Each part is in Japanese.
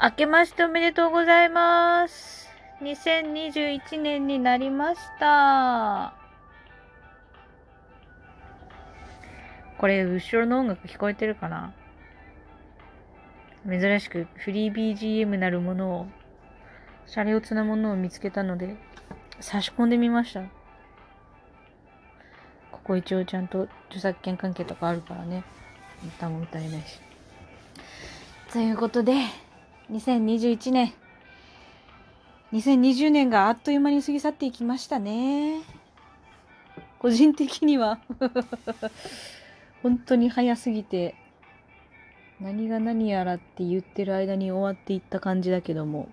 明けましておめでとうございます。2021年になりました。これ、後ろの音楽聞こえてるかな？珍しくフリー BGM なるものを、シャレオツなものを見つけたので、差し込んでみました。ここ一応ちゃんと著作権関係とかあるからね。歌も歌えないし。ということで、2021年。2020年があっという間に過ぎ去っていきましたね。個人的には 本当に早すぎて、何が何やらって言ってる間に終わっていった感じだけども、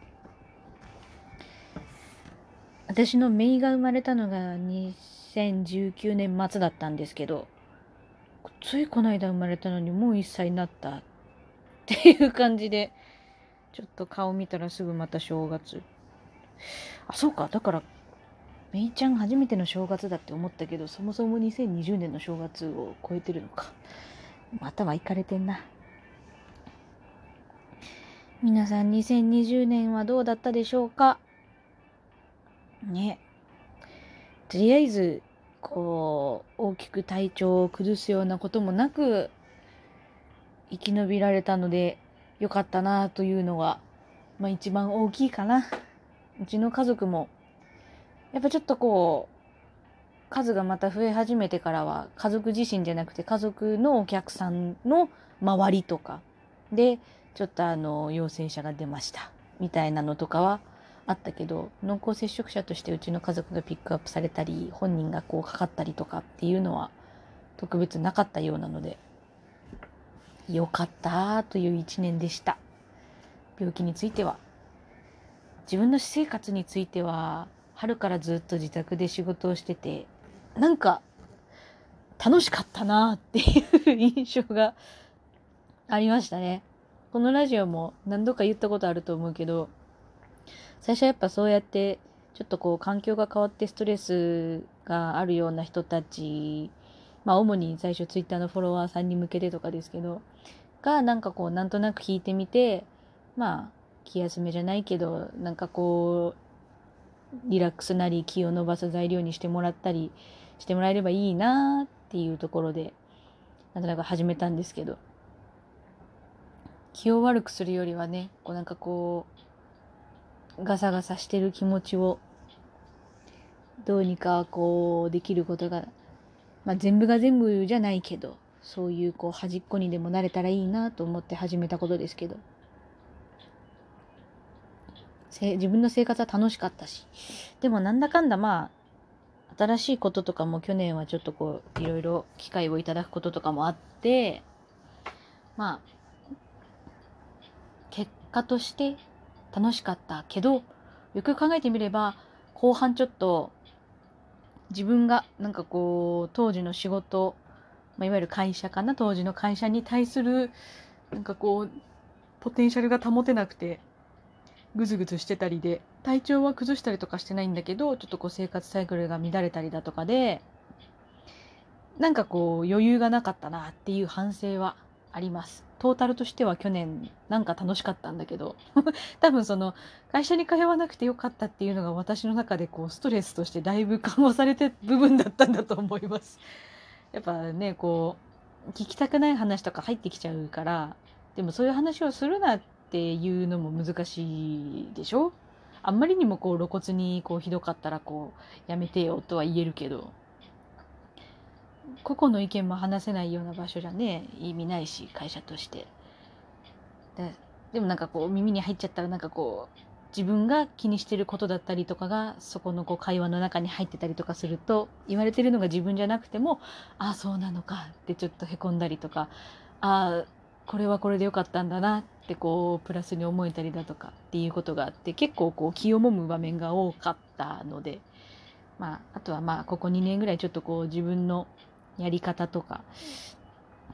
私の姪が生まれたのが2019年末だったんですけど、ついこの間生まれたのにもう1歳になったっていう感じで、ちょっと顔見たらすぐまた正月。あ、そうか。だから、めいちゃん初めての正月だって思ったけど、そもそも2020年の正月を超えてるのか。または行かれてんな。皆さん2020年はどうだったでしょうか？ね。とりあえず、こう、大きく体調を崩すようなこともなく、生き延びられたので、よかったなというのが、まあ一番大きいかな。うちの家族も、やっぱちょっとこう、数がまた増え始めてからは、家族自身じゃなくて家族のお客さんの周りとかで、ちょっとあの、陽性者が出ました。みたいなのとかはあったけど、濃厚接触者としてうちの家族がピックアップされたり、本人がこうかかったりとかっていうのは特別なかったようなので、よかったという一年でした。病気については。自分の私生活については、春からずっと自宅で仕事をしてて、なんか、楽しかったなっていう印象がありましたね。このラジオも何度か言ったことあると思うけど、最初はやっぱそうやって、ちょっとこう環境が変わってストレスがあるような人たちまあ主に最初ツイッターのフォロワーさんに向けてとかですけど、がなんかこうなんとなく聞いてみて、まあ気休めじゃないけど、なんかこう、リラックスなり気を伸ばす材料にしてもらったりしてもらえればいいなっていうところで、なんとなく始めたんですけど、気を悪くするよりはね、こうなんかこう、ガサガサしてる気持ちを、どうにかこうできることがまあ、全部が全部じゃないけど、そういうこう端っこにでもなれたらいいなと思って始めたことですけど。自分の生活は楽しかったし。でもなんだかんだまあ、新しいこととかも去年はちょっとこう、いろいろ機会をいただくこととかもあって、まあ、結果として楽しかったけど、よく考えてみれば、後半ちょっと自分がなんかこう当時の仕事、まあ、いわゆる会社かな当時の会社に対するなんかこうポテンシャルが保てなくてぐずぐずしてたりで体調は崩したりとかしてないんだけどちょっとこう生活サイクルが乱れたりだとかでなんかこう余裕がなかったなっていう反省はあります。トータルとしては去年なんか楽しかったんだけど 多分その会社に通わなくてよかったっていうのが私の中でこうストレスとしてだいぶ緩和されて部分だったんだと思います。やっぱねこう聞きたくない話とか入ってきちゃうからでもそういう話をするなっていうのも難しいでしょ？あんまりにもこう露骨にこうひどかったらこうやめてよとは言えるけど個々の意見も話せないような場所じゃね意味ないし会社として。ででもなんかこう耳に入っちゃったらなんかこう自分が気にしてることだったりとかがそこのこう会話の中に入ってたりとかすると言われてるのが自分じゃなくてもああそうなのかってちょっとへこんだりとかああこれはこれでよかったんだなってこうプラスに思えたりだとかっていうことがあって結構こう気をもむ場面が多かったのでまああとはまあここ2年ぐらいちょっとこう自分のやり方とか、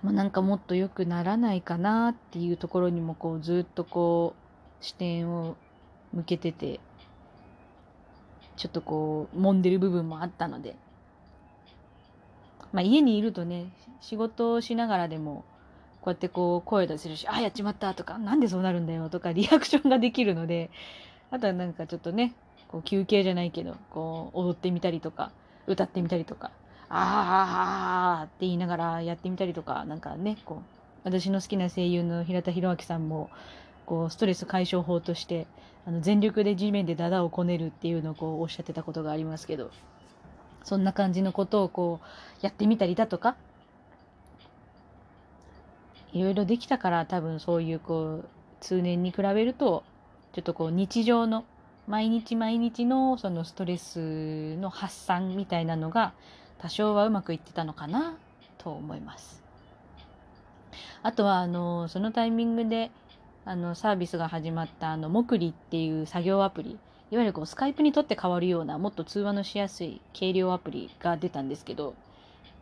まあ、なんかもっと良くならないかなっていうところにもこうずっとこう視点を向けててちょっとこう揉んでる部分もあったので、まあ、家にいるとね仕事をしながらでもこうやってこう声出せるし、あ、やっちまったとか、なんでそうなるんだよとかリアクションができるので、あとはなんかちょっとね、こう休憩じゃないけど、こう踊ってみたりとか、歌ってみたりとか、あーって言いながらやってみたりとか、なんかね、こう、私の好きな声優の平田博明さんも、こう、ストレス解消法として、あの全力で地面でダダをこねるっていうのをこうおっしゃってたことがありますけど、そんな感じのことをこう、やってみたりだとか、いろいろできたから多分そういうこう、通年に比べると、ちょっとこう日常の毎日毎日のそのストレスの発散みたいなのが多少はうまくいってたのかなと思います。あとはあのそのタイミングであのサービスが始まったあのモクリっていう作業アプリいわゆるこうスカイプにとって変わるようなもっと通話のしやすい軽量アプリが出たんですけど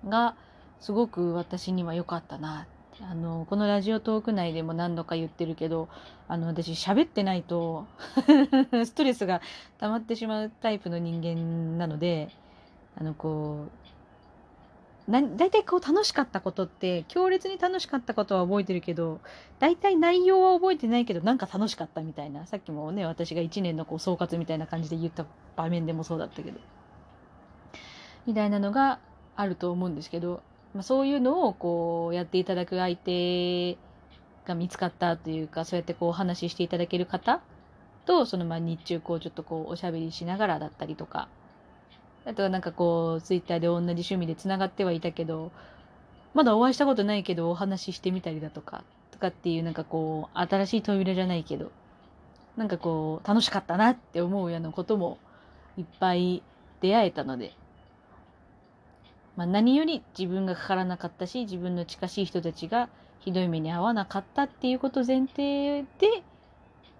がすごく私には良かったなあのこのラジオトーク内でも何度か言ってるけどあの私喋ってないと ストレスが溜まってしまうタイプの人間なのであのこうな大体こう楽しかったことって強烈に楽しかったことは覚えてるけど大体内容は覚えてないけどなんか楽しかったみたいな。さっきもね私が1年のこう総括みたいな感じで言った場面でもそうだったけど。みたいなのがあると思うんですけどまあ、そういうのをこうやっていただく相手が見つかったというかそうやってこうお話ししていただける方とそのまあ日中こうちょっとこうおしゃべりしながらだったりとかあとはなんかこうツイッターで同じ趣味でつながってはいたけどまだお会いしたことないけどお話ししてみたりだとかとかっていうなんかこう新しい扉じゃないけどなんかこう楽しかったなって思うようなこともいっぱい出会えたのでまあ、何より自分がかからなかったし自分の近しい人たちがひどい目に遭わなかったっていうこと前提で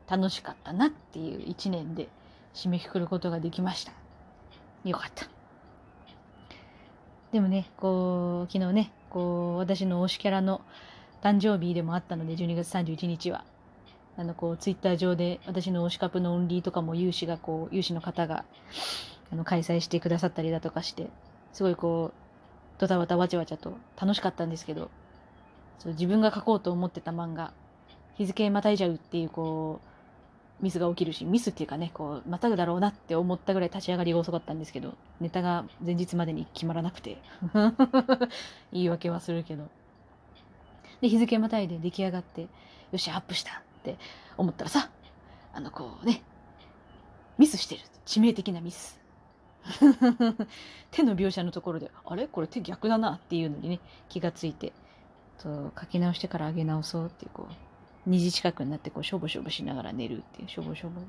楽しかったなっていう一年で締めくくることができました。よかった。でもね、こう、昨日ね、こう、私の推しキャラの誕生日でもあったので、12月31日は。あの、こう、ツイッター上で私の推しカップのオンリーとかも有志が、こう、有志の方が、あの、開催してくださったりだとかして、すごいこう、ドタバタわちゃわちゃと楽しかったんですけど、そう自分が書こうと思ってた漫画、日付またいじゃうっていうこう、ミスが起きるし、ミスっていうかね、こう、またぐだろうなって思ったぐらい立ち上がりが遅かったんですけど、ネタが前日までに決まらなくて、言い訳はするけど。で、日付またいで出来上がって、よし、アップしたって思ったらさ、あの、こうね、ミスしてる。致命的なミス。手の描写のところで、あれ？これ手逆だなっていうのにね、気がついて、と書き直してから上げ直そうっていう、こう、2時近くになって、こう、しょぼしょぼしながら寝るっていう、しょぼしょぼ。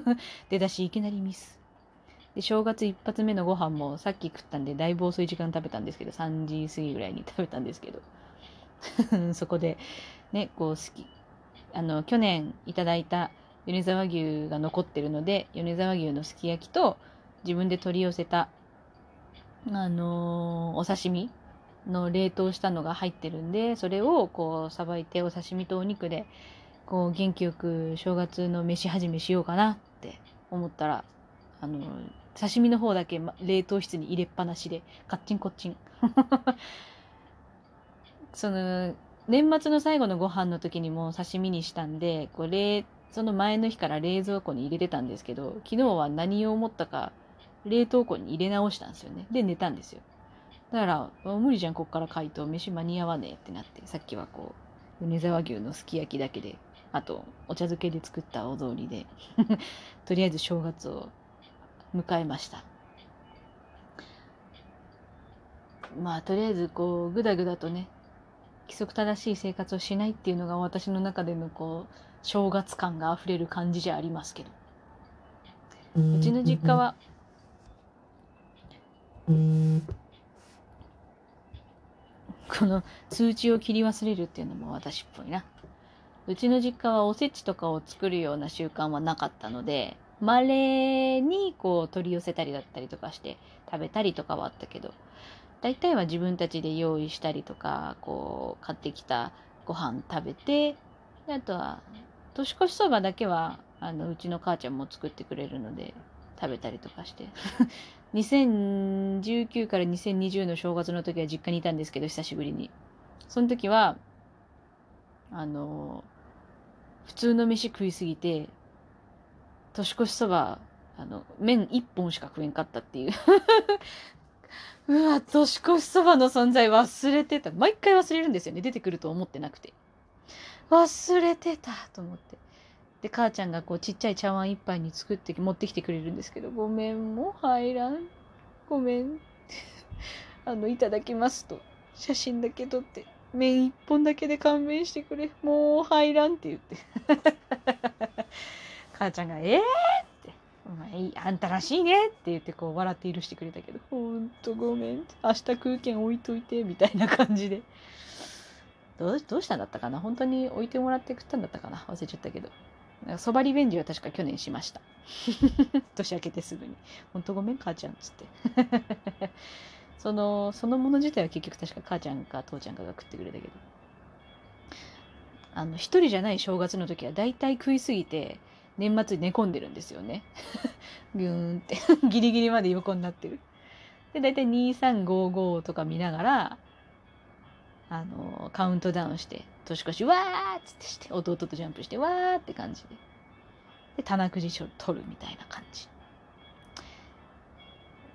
出だしいきなりミス。で、正月一発目のご飯もさっき食ったんで、だいぶ遅い時間食べたんですけど、3時過ぎぐらいに食べたんですけど、そこで、ね、こう、好き。あの、去年いただいた米沢牛が残ってるので、米沢牛のすき焼きと、自分で取り寄せた、あのー、お刺身の冷凍したのが入ってるんで、それをこう、さばいてお刺身とお肉で、こう、元気よく正月の飯始めしようかなって思ったら、あの、刺身の方だけ冷凍室に入れっぱなしで、カッチンコッチン。その、年末の最後のご飯の時にも刺身にしたんで、これ、その前の日から冷蔵庫に入れてたんですけど、昨日は何を思ったか冷凍庫に入れ直したんですよね。で、寝たんですよ。だから、無理じゃん、こっから解凍。飯間に合わねえってなって、さっきはこう、米沢牛のすき焼きだけで、あと、お茶漬けで作ったお雑煮で とりあえず正月を迎えました。まあ、とりあえず、こう、ぐだぐだとね、規則正しい生活をしないっていうのが私の中でのこう、正月感が溢れる感じじゃありますけど。うちの実家は、この通知を切り忘れるっていうのも私っぽいな。うちの実家はおせちとかを作るような習慣はなかったので、稀にこう取り寄せたりだったりとかして食べたりとかはあったけど、大体は自分たちで用意したりとか、こう買ってきたご飯食べて、あとは年越しそばだけはあのうちの母ちゃんも作ってくれるので食べたりとかして2019から2020の正月の時は実家にいたんですけど、久しぶりに。その時は、あの普通の飯食いすぎて年越しそばあの麺1本しか食えんかったっていう。うわ年越しそばの存在忘れてた。毎回忘れるんですよね。出てくると思ってなくて。忘れてたと思って。で母ちゃんがこうちっちゃい茶碗一杯に作って持ってきてくれるんですけどごめんもう入らん。ごめん。あのいただきますと写真だけ撮って。麺一本だけで勘弁してくれ。もう入らんって言って。母ちゃんが「ええー!」って「お前いい。あんたらしいね」って言ってこう笑って許してくれたけど「ほんとごめん」明日空券置いといて。みたいな感じで。どうどうしたんだったかな。本当に置いてもらって食ったんだったかな。忘れちゃったけど。そばリベンジは確か去年しました。年明けてすぐに「ほんとごめん母ちゃん」っつって。そのそのもの自体は結局確か母ちゃんか父ちゃんかが食ってくれたけど。あの一人じゃない正月の時は大体食いすぎて年末に寝込んでるんですよね。ギューンって。ギリギリまで横になってる。で大体2355とか見ながらあのカウントダウンして年越しわーっつってして弟とジャンプしてわーって感じで。で棚くじ取るみたいな感じ。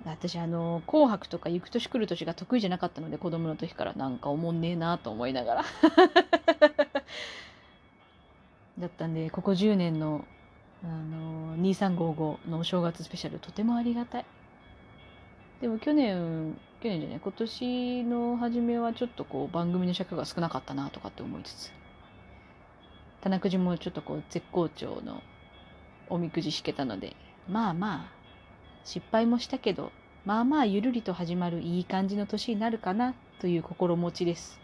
私あの「紅白」とか「行く年来る年」が得意じゃなかったので子供の時からなんかおもんねえなと思いながら。だったんでここ10年のあの2355のお正月スペシャルとてもありがたい。でも去年去年じゃない？今年の初めはちょっとこう番組の尺が少なかったなとかって思いつつ。棚くじもちょっとこう絶好調のおみくじ引けたので。まあまあ失敗もしたけどまあまあゆるりと始まるいい感じの年になるかなという心持ちです。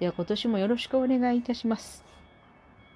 では今年もよろしくお願いいたします。